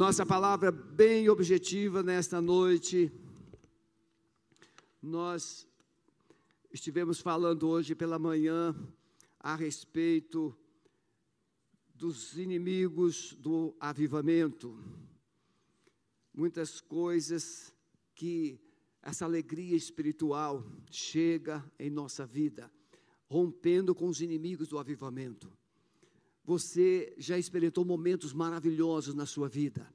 Nossa palavra bem objetiva nesta noite. Nós estivemos falando hoje pela manhã a respeito dos inimigos do avivamento. Muitas coisas que essa alegria espiritual chega em nossa vida, rompendo com os inimigos do avivamento. Você já experimentou momentos maravilhosos na sua vida.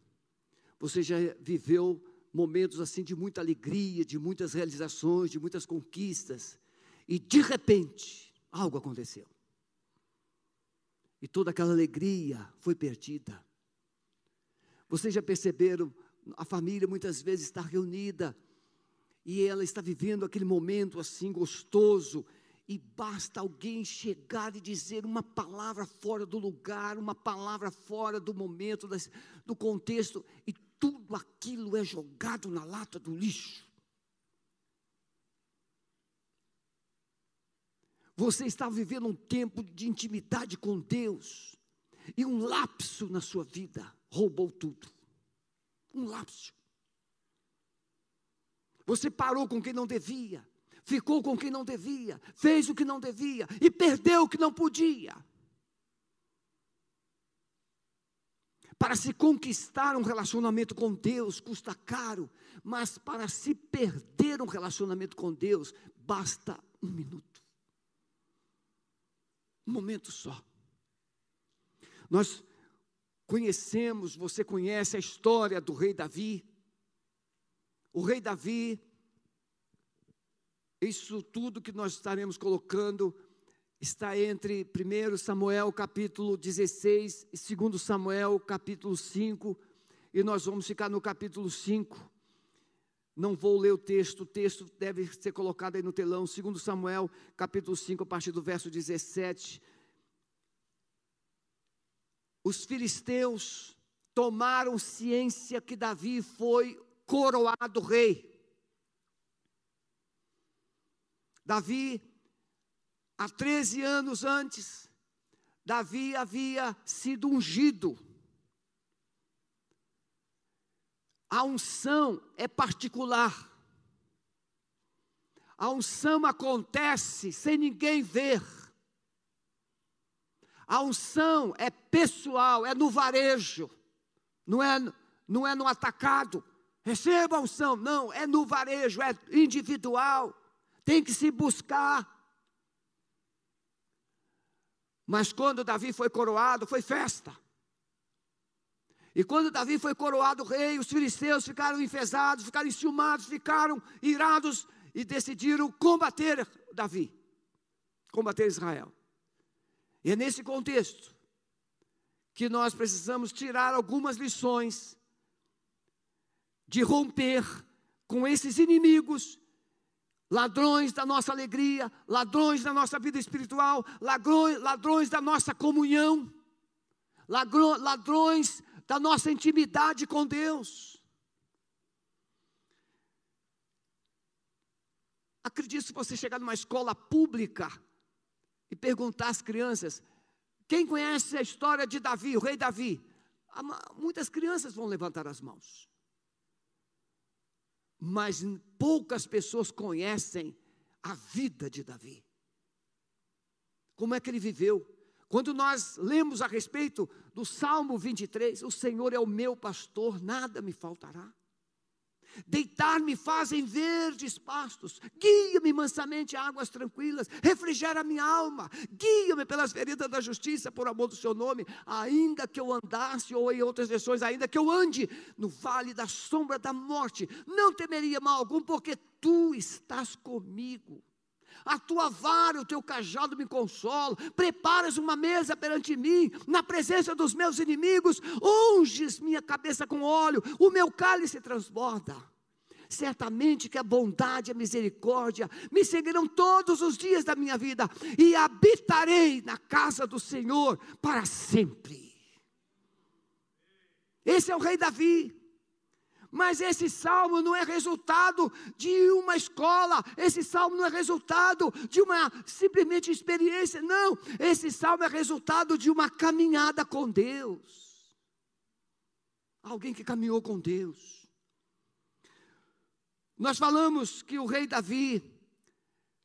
Você já viveu momentos assim de muita alegria, de muitas realizações, de muitas conquistas. E de repente, algo aconteceu. E toda aquela alegria foi perdida. Vocês já perceberam, a família muitas vezes está reunida e ela está vivendo aquele momento assim gostoso, e basta alguém chegar e dizer uma palavra fora do lugar, uma palavra fora do momento, do contexto, e tudo aquilo é jogado na lata do lixo. Você está vivendo um tempo de intimidade com Deus, e um lapso na sua vida roubou tudo. Um lapso. Você parou com quem não devia ficou com quem não devia, fez o que não devia e perdeu o que não podia. Para se conquistar um relacionamento com Deus custa caro, mas para se perder um relacionamento com Deus basta um minuto. Um momento só. Nós conhecemos, você conhece a história do rei Davi. O rei Davi isso tudo que nós estaremos colocando está entre 1 Samuel capítulo 16 e 2 Samuel capítulo 5, e nós vamos ficar no capítulo 5. Não vou ler o texto, o texto deve ser colocado aí no telão, 2 Samuel capítulo 5, a partir do verso 17. Os filisteus tomaram ciência que Davi foi coroado rei. Davi, há 13 anos antes, Davi havia sido ungido. A unção é particular. A unção acontece sem ninguém ver. A unção é pessoal, é no varejo, não é, não é no atacado. Receba a unção, não, é no varejo, é individual tem que se buscar. Mas quando Davi foi coroado, foi festa. E quando Davi foi coroado rei, os filisteus ficaram enfesados, ficaram enciumados, ficaram irados e decidiram combater Davi, combater Israel. E é nesse contexto que nós precisamos tirar algumas lições de romper com esses inimigos ladrões da nossa alegria, ladrões da nossa vida espiritual, ladrões, da nossa comunhão, ladrões da nossa intimidade com Deus. Acredite se você chegar numa escola pública e perguntar às crianças: quem conhece a história de Davi, o rei Davi? Muitas crianças vão levantar as mãos mas poucas pessoas conhecem a vida de Davi. Como é que ele viveu? Quando nós lemos a respeito do Salmo 23, o Senhor é o meu pastor, nada me faltará. Deitar-me fazem verdes pastos, guia-me mansamente a águas tranquilas, refrigera minha alma, guia-me pelas veredas da justiça por amor do seu nome, ainda que eu andasse, ou em outras versões, ainda que eu ande no vale da sombra da morte, não temeria mal algum, porque tu estás comigo. A tua vara, o teu cajado me consolam. Preparas uma mesa perante mim, na presença dos meus inimigos. Unges minha cabeça com óleo, o meu cálice transborda. Certamente que a bondade e a misericórdia me seguirão todos os dias da minha vida, e habitarei na casa do Senhor para sempre. Esse é o rei Davi. Mas esse salmo não é resultado de uma escola, esse salmo não é resultado de uma simplesmente experiência, não. Esse salmo é resultado de uma caminhada com Deus. alguém que caminhou com Deus. Nós falamos que o rei Davi,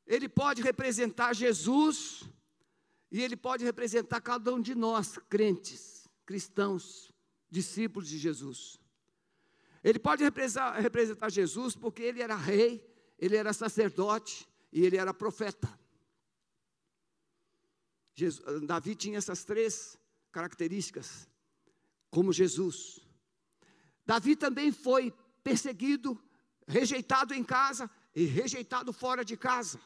ele pode representar Jesus e ele pode representar cada um de nós, crentes, cristãos, discípulos de Jesus. Ele pode representar Jesus porque ele era rei, ele era sacerdote e ele era profeta. Jesus, Davi tinha essas três características, como Jesus. Davi também foi perseguido, rejeitado em casa e rejeitado fora de casa.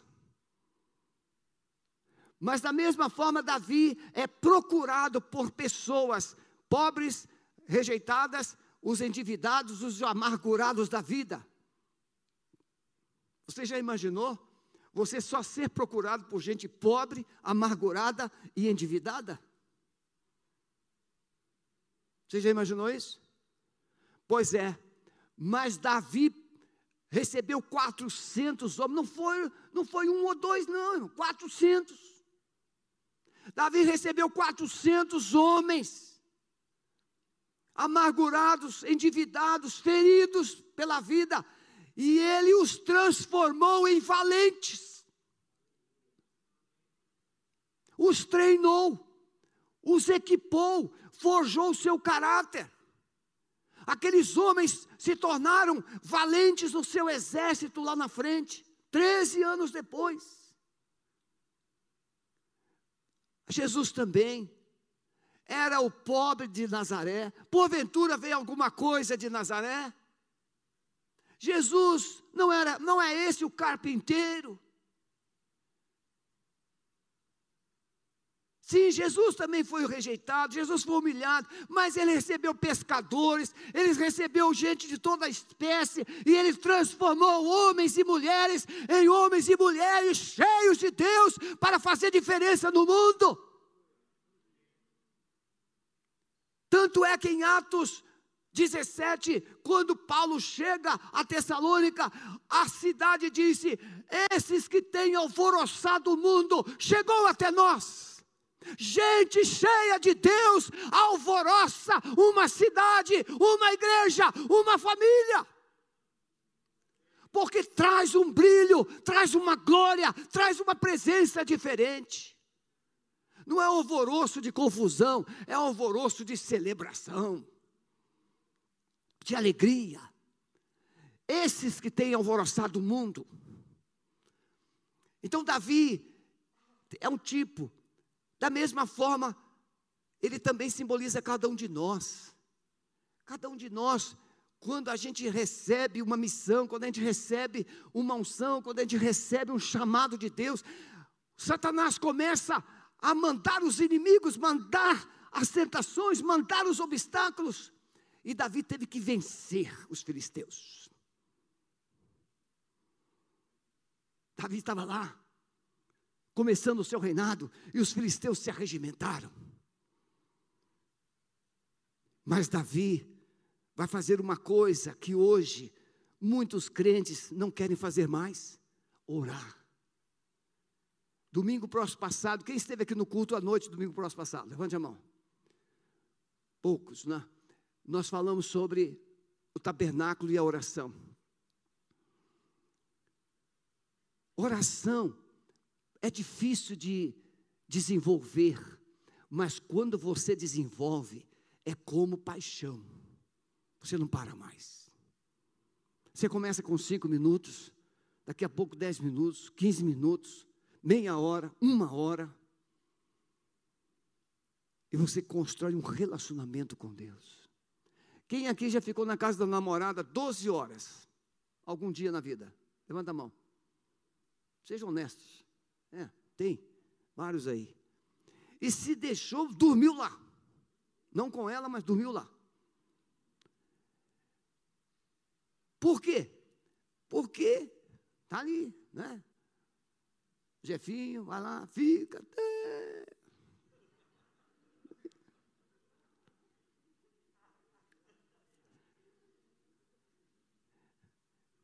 Mas da mesma forma, Davi é procurado por pessoas pobres, rejeitadas, os endividados, os amargurados da vida. Você já imaginou? Você só ser procurado por gente pobre, amargurada e endividada? Você já imaginou isso? Pois é, mas Davi recebeu 400 homens, não foi, não foi um ou dois, não, 400. Davi recebeu 400 homens, amargurados, endividados, feridos pela vida, e ele os transformou em valentes, os treinou, os equipou, forjou o seu caráter. Aqueles homens se tornaram valentes no seu exército lá na frente, 13 anos depois. Jesus também era o pobre de Nazaré. Porventura veio alguma coisa de Nazaré? Jesus não era, não é esse o carpinteiro. Sim, Jesus também foi rejeitado, Jesus foi humilhado, mas ele recebeu pescadores, ele recebeu gente de toda a espécie, e ele transformou homens e mulheres em homens e mulheres cheios de Deus para fazer diferença no mundo. Tanto é que em Atos 17, quando Paulo chega a Tessalônica, a cidade disse: Esses que têm alvoroçado o mundo, chegou até nós. Gente cheia de Deus alvoroça uma cidade, uma igreja, uma família. Porque traz um brilho, traz uma glória, traz uma presença diferente. Não é alvoroço de confusão, é alvoroço de celebração de alegria. Esses que têm alvoroçado o mundo. Então, Davi é um tipo, da mesma forma, ele também simboliza cada um de nós. Cada um de nós, quando a gente recebe uma missão, quando a gente recebe uma unção, quando a gente recebe um chamado de Deus, Satanás começa a mandar os inimigos, mandar as tentações, mandar os obstáculos. E Davi teve que vencer os filisteus. Davi estava lá, começando o seu reinado, e os filisteus se arregimentaram. Mas Davi vai fazer uma coisa que hoje muitos crentes não querem fazer mais: orar. Domingo próximo passado, quem esteve aqui no culto à noite, domingo próximo passado? Levante a mão. Poucos, né? nós falamos sobre o tabernáculo e a oração. Oração é difícil de desenvolver, mas quando você desenvolve, é como paixão. Você não para mais. Você começa com cinco minutos, daqui a pouco dez minutos, quinze minutos, meia hora, uma hora. E você constrói um relacionamento com Deus. Quem aqui já ficou na casa da namorada 12 horas? Algum dia na vida? Levanta a mão. Sejam honestos. É, tem vários aí. E se deixou, dormiu lá. Não com ela, mas dormiu lá. Por quê? Porque está ali, né? Jefinho, vai lá, fica. Até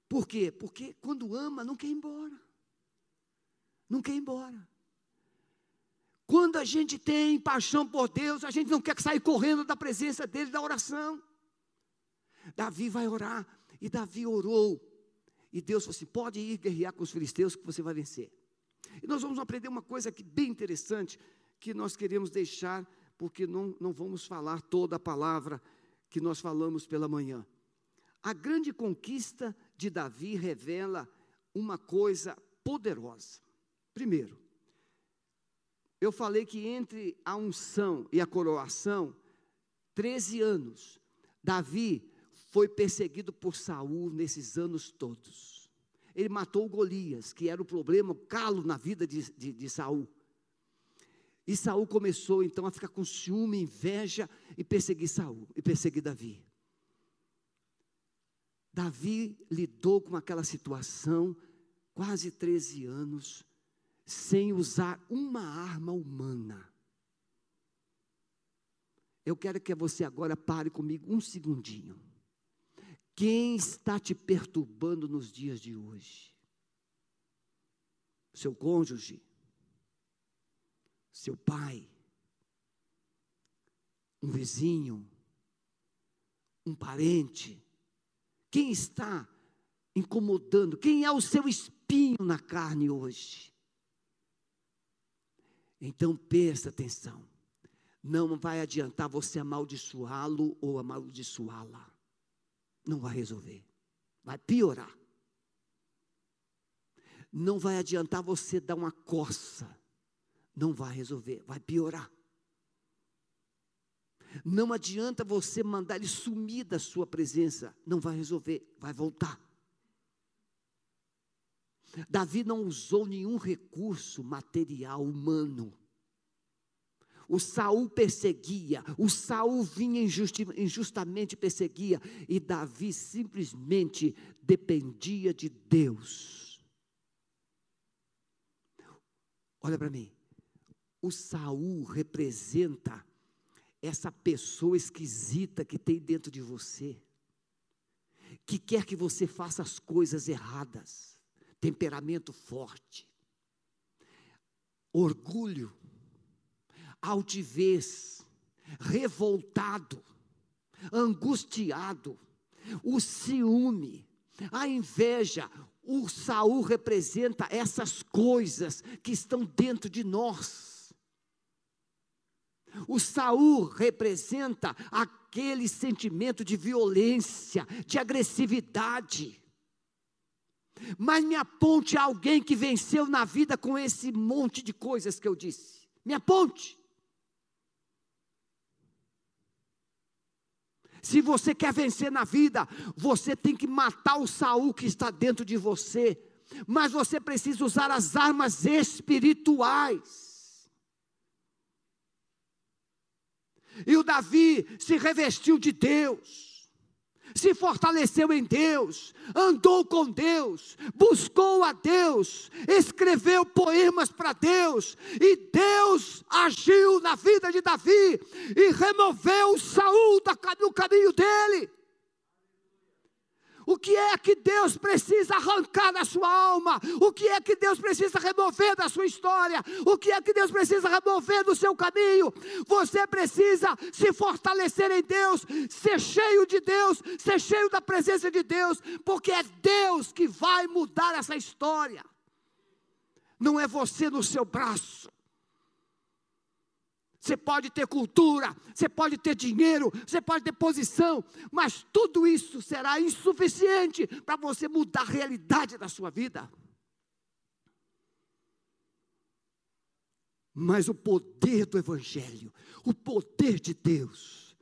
Por quê? Porque quando ama, não quer ir embora. Não quer ir embora. Quando a gente tem paixão por Deus, a gente não quer sair correndo da presença dEle, da oração. Davi vai orar. E Davi orou. E Deus falou assim: pode ir guerrear com os filisteus que você vai vencer. E nós vamos aprender uma coisa aqui bem interessante que nós queremos deixar, porque não, não vamos falar toda a palavra que nós falamos pela manhã. A grande conquista de Davi revela uma coisa poderosa. Primeiro, eu falei que entre a unção e a coroação, 13 anos, Davi foi perseguido por Saul nesses anos todos. Ele matou Golias, que era o problema, o calo na vida de, de, de Saul. E Saul começou então a ficar com ciúme, inveja e perseguir Saul e perseguir Davi. Davi lidou com aquela situação quase 13 anos sem usar uma arma humana. Eu quero que você agora pare comigo um segundinho. Quem está te perturbando nos dias de hoje? Seu cônjuge? Seu pai? Um vizinho? Um parente? Quem está incomodando? Quem é o seu espinho na carne hoje? Então presta atenção. Não vai adiantar você amaldiçoá-lo ou amaldiçoá-la. Não vai resolver. Vai piorar. Não vai adiantar você dar uma coça. Não vai resolver. Vai piorar. Não adianta você mandar ele sumir da sua presença, não vai resolver, vai voltar. Davi não usou nenhum recurso material humano. O Saul perseguia, o Saul vinha injusti, injustamente perseguia, e Davi simplesmente dependia de Deus. Olha para mim. O Saul representa essa pessoa esquisita que tem dentro de você, que quer que você faça as coisas erradas, temperamento forte, orgulho, altivez, revoltado, angustiado, o ciúme, a inveja, o Saul representa essas coisas que estão dentro de nós. O Saul representa aquele sentimento de violência, de agressividade. Mas me aponte alguém que venceu na vida com esse monte de coisas que eu disse. Me aponte. Se você quer vencer na vida, você tem que matar o Saul que está dentro de você. Mas você precisa usar as armas espirituais. E o Davi se revestiu de Deus se fortaleceu em Deus, andou com Deus, buscou a Deus, escreveu poemas para Deus, e Deus agiu na vida de Davi e removeu Saul do caminho dele. Que é que Deus precisa arrancar da sua alma? O que é que Deus precisa remover da sua história? O que é que Deus precisa remover do seu caminho? Você precisa se fortalecer em Deus, ser cheio de Deus, ser cheio da presença de Deus, porque é Deus que vai mudar essa história. Não é você no seu braço. Você pode ter cultura, você pode ter dinheiro, você pode ter posição, mas tudo isso será insuficiente para você mudar a realidade da sua vida. Mas o poder do Evangelho, o poder de Deus,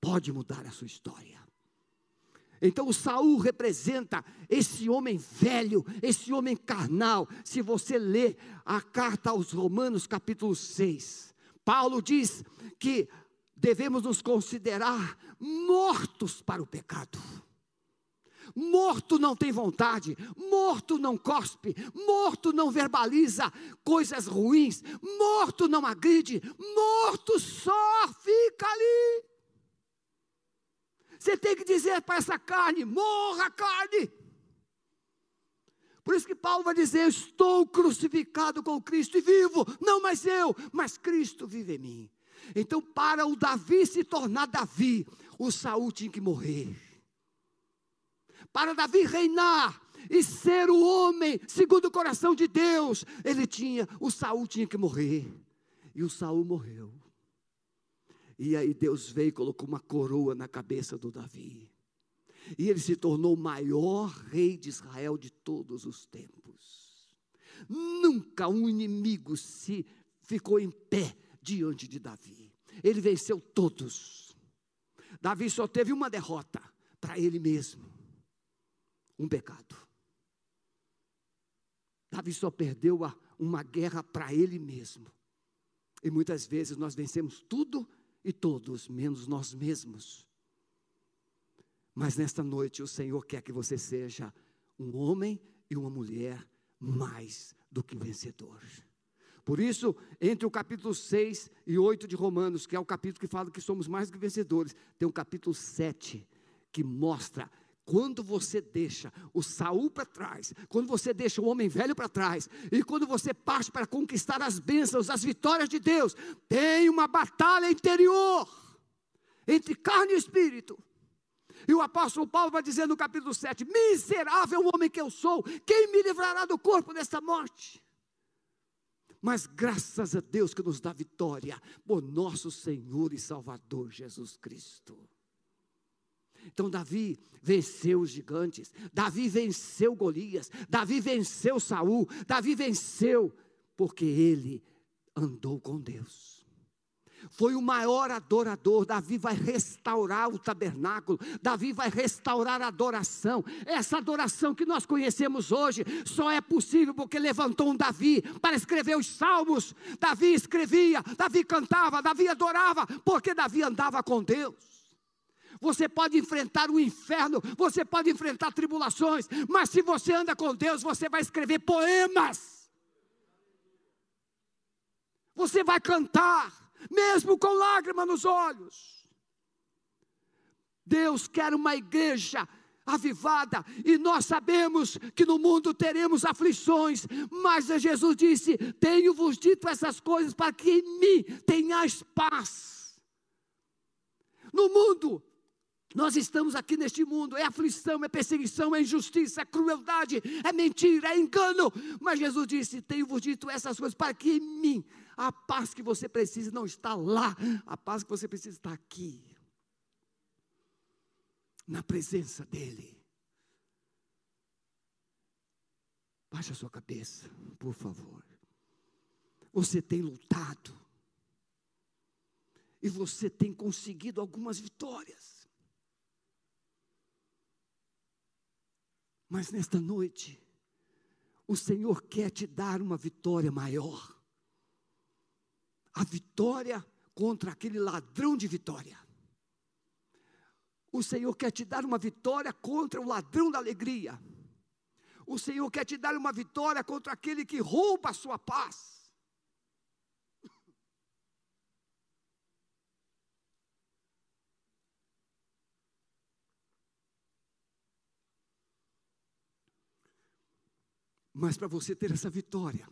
pode mudar a sua história. Então o Saul representa esse homem velho, esse homem carnal. Se você ler a carta aos Romanos, capítulo 6, Paulo diz que devemos nos considerar mortos para o pecado. Morto não tem vontade, morto não cospe, morto não verbaliza coisas ruins, morto não agride, morto só fica ali. Você tem que dizer para essa carne: morra, carne. Por isso que Paulo vai dizer: Estou crucificado com Cristo e vivo, não mais eu, mas Cristo vive em mim. Então, para o Davi se tornar Davi, o Saul tinha que morrer. para Davi reinar e ser o homem segundo o coração de Deus, ele tinha, o Saul tinha que morrer. E o Saul morreu. E aí Deus veio e colocou uma coroa na cabeça do Davi. E ele se tornou o maior rei de Israel de todos os tempos. Nunca um inimigo se ficou em pé diante de Davi. Ele venceu todos. Davi só teve uma derrota para ele mesmo. Um pecado. Davi só perdeu uma guerra para ele mesmo. E muitas vezes nós vencemos tudo e todos, menos nós mesmos. Mas nesta noite o Senhor quer que você seja um homem e uma mulher mais do que vencedor. Por isso, entre o capítulo 6 e 8 de Romanos, que é o capítulo que fala que somos mais do que vencedores, tem o capítulo 7 que mostra quando você deixa o Saul para trás, quando você deixa o homem velho para trás, e quando você parte para conquistar as bênçãos, as vitórias de Deus, tem uma batalha interior entre carne e espírito. E o apóstolo Paulo vai dizer no capítulo 7: Miserável homem que eu sou, quem me livrará do corpo desta morte? Mas graças a Deus que nos dá vitória, por nosso Senhor e Salvador Jesus Cristo. Então Davi venceu os gigantes, Davi venceu Golias, Davi venceu Saul, Davi venceu porque ele andou com Deus foi o maior adorador. Davi vai restaurar o tabernáculo, Davi vai restaurar a adoração. Essa adoração que nós conhecemos hoje só é possível porque levantou um Davi para escrever os salmos. Davi escrevia, Davi cantava, Davi adorava, porque Davi andava com Deus. Você pode enfrentar o inferno, você pode enfrentar tribulações, mas se você anda com Deus, você vai escrever poemas. Você vai cantar, mesmo com lágrima nos olhos. Deus quer uma igreja avivada, e nós sabemos que no mundo teremos aflições, mas Jesus disse: Tenho-vos dito essas coisas para que em mim tenhais paz. No mundo, nós estamos aqui neste mundo, é aflição, é perseguição, é injustiça, é crueldade, é mentira, é engano. Mas Jesus disse: Tenho-vos dito essas coisas para que em mim a paz que você precisa não está lá, a paz que você precisa está aqui, na presença dEle. Baixe a sua cabeça, por favor. Você tem lutado, e você tem conseguido algumas vitórias. Mas nesta noite, o Senhor quer te dar uma vitória maior a vitória contra aquele ladrão de vitória. O Senhor quer te dar uma vitória contra o ladrão da alegria. O Senhor quer te dar uma vitória contra aquele que rouba a sua paz. Mas para você ter essa vitória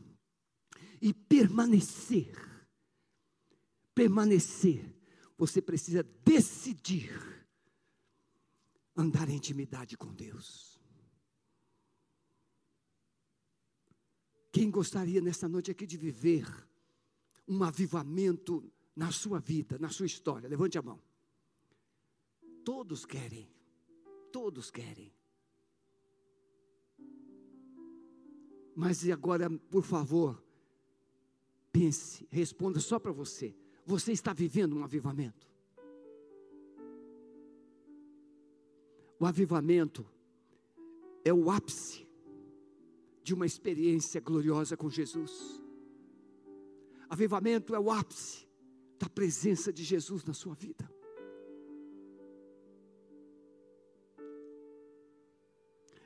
e permanecer permanecer, você precisa decidir andar em intimidade com Deus. Quem gostaria nesta noite aqui de viver um avivamento na sua vida, na sua história? Levante a mão. Todos querem, todos querem. Mas e agora, por favor, pense, responda só para você. Você está vivendo um avivamento. O avivamento é o ápice de uma experiência gloriosa com Jesus. Avivamento é o ápice da presença de Jesus na sua vida.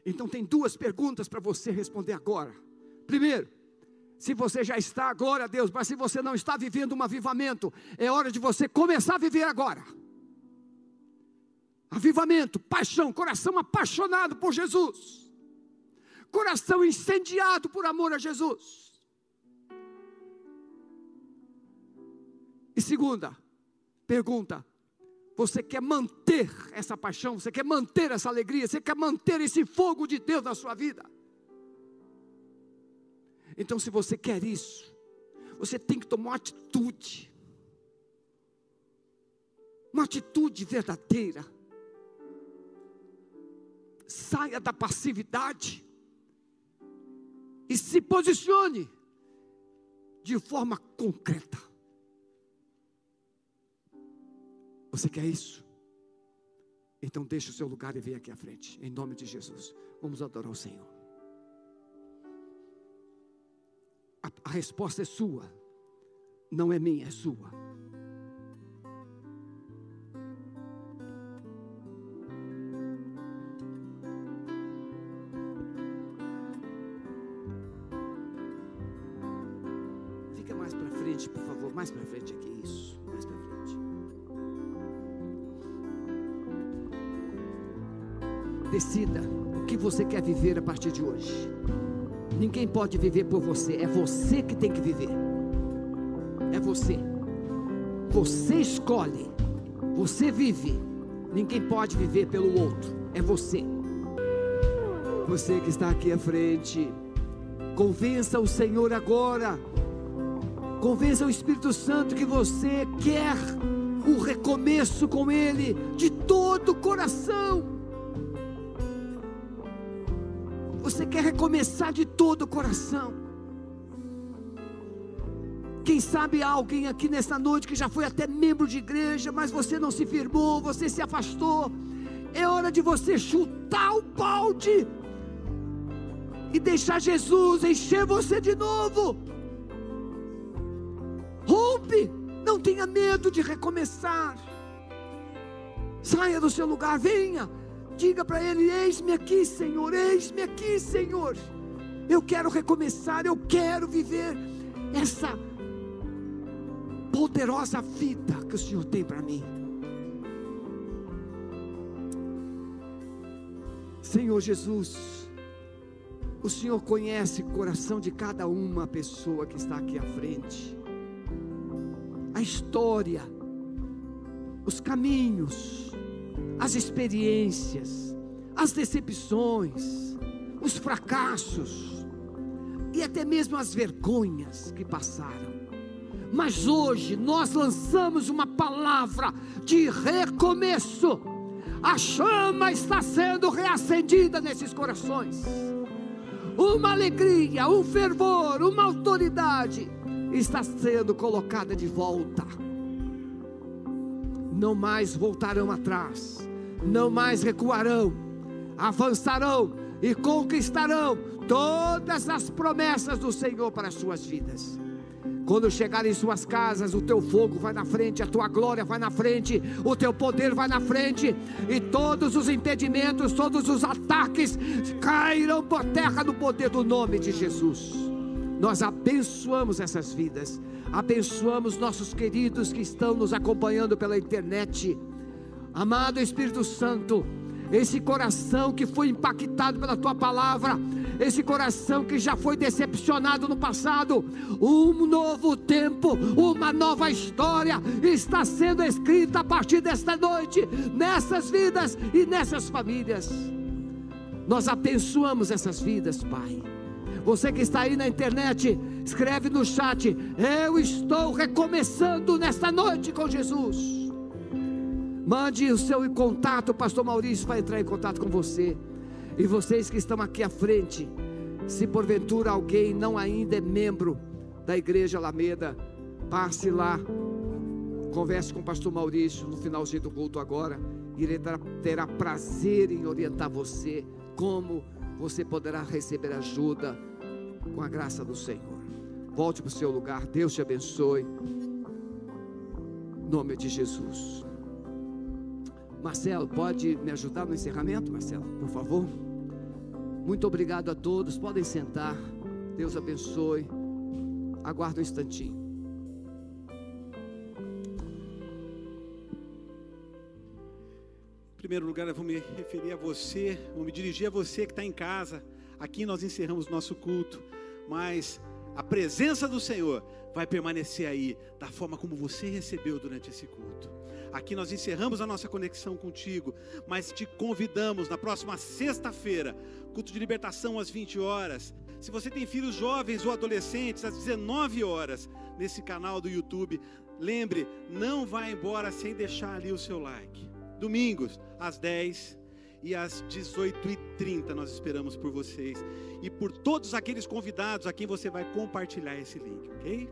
Então tem duas perguntas para você responder agora. Primeiro, se você já está, glória a Deus, mas se você não está vivendo um avivamento, é hora de você começar a viver agora. Avivamento, paixão, coração apaixonado por Jesus, coração incendiado por amor a Jesus. E segunda pergunta: Você quer manter essa paixão, você quer manter essa alegria, você quer manter esse fogo de Deus na sua vida. Então, se você quer isso, você tem que tomar uma atitude, uma atitude verdadeira. Saia da passividade e se posicione de forma concreta. Você quer isso? Então deixe o seu lugar e venha aqui à frente, em nome de Jesus. Vamos adorar o Senhor. A, a resposta é sua, não é minha, é sua. Fica mais para frente, por favor, mais para frente Decida o que você quer viver a partir de hoje. Ninguém pode viver por você, é você que tem que viver. É você. Você escolhe, você vive. Ninguém pode viver pelo outro, é você. Você que está aqui à frente, convença o Senhor agora. Convença o Espírito Santo que você quer o recomeço com Ele de todo o coração. Você quer recomeçar de todo o coração. Quem sabe alguém aqui nessa noite que já foi até membro de igreja, mas você não se firmou, você se afastou. É hora de você chutar o balde e deixar Jesus encher você de novo. Rompe, não tenha medo de recomeçar. Saia do seu lugar, venha. Diga para Ele: Eis-me aqui, Senhor, eis-me aqui, Senhor. Eu quero recomeçar, eu quero viver essa poderosa vida que o Senhor tem para mim. Senhor Jesus, o Senhor conhece o coração de cada uma pessoa que está aqui à frente, a história, os caminhos, as experiências, as decepções, os fracassos e até mesmo as vergonhas que passaram. Mas hoje nós lançamos uma palavra de recomeço. A chama está sendo reacendida nesses corações. Uma alegria, um fervor, uma autoridade está sendo colocada de volta. Não mais voltarão atrás, não mais recuarão, avançarão e conquistarão todas as promessas do Senhor para as suas vidas. Quando chegar em suas casas, o teu fogo vai na frente, a tua glória vai na frente, o teu poder vai na frente, e todos os impedimentos, todos os ataques cairão por terra no poder do nome de Jesus. Nós abençoamos essas vidas, abençoamos nossos queridos que estão nos acompanhando pela internet. Amado Espírito Santo, esse coração que foi impactado pela tua palavra, esse coração que já foi decepcionado no passado, um novo tempo, uma nova história está sendo escrita a partir desta noite, nessas vidas e nessas famílias. Nós abençoamos essas vidas, Pai. Você que está aí na internet, escreve no chat: Eu estou recomeçando nesta noite com Jesus. Mande o seu contato, pastor Maurício vai entrar em contato com você. E vocês que estão aqui à frente, se porventura alguém não ainda é membro da igreja Alameda, passe lá, converse com o pastor Maurício no finalzinho do culto agora, e ele terá prazer em orientar você como você poderá receber ajuda com a graça do Senhor. Volte para o seu lugar, Deus te abençoe. Em nome de Jesus. Marcelo, pode me ajudar no encerramento, Marcelo, por favor? Muito obrigado a todos. Podem sentar. Deus abençoe. Aguarda um instantinho. Em primeiro lugar, eu vou me referir a você, vou me dirigir a você que está em casa. Aqui nós encerramos nosso culto, mas a presença do Senhor vai permanecer aí, da forma como você recebeu durante esse culto. Aqui nós encerramos a nossa conexão contigo, mas te convidamos na próxima sexta-feira, culto de libertação às 20 horas. Se você tem filhos jovens ou adolescentes, às 19 horas, nesse canal do YouTube, lembre, não vá embora sem deixar ali o seu like. Domingos, às 10 e às 18h30 nós esperamos por vocês e por todos aqueles convidados a quem você vai compartilhar esse link, ok?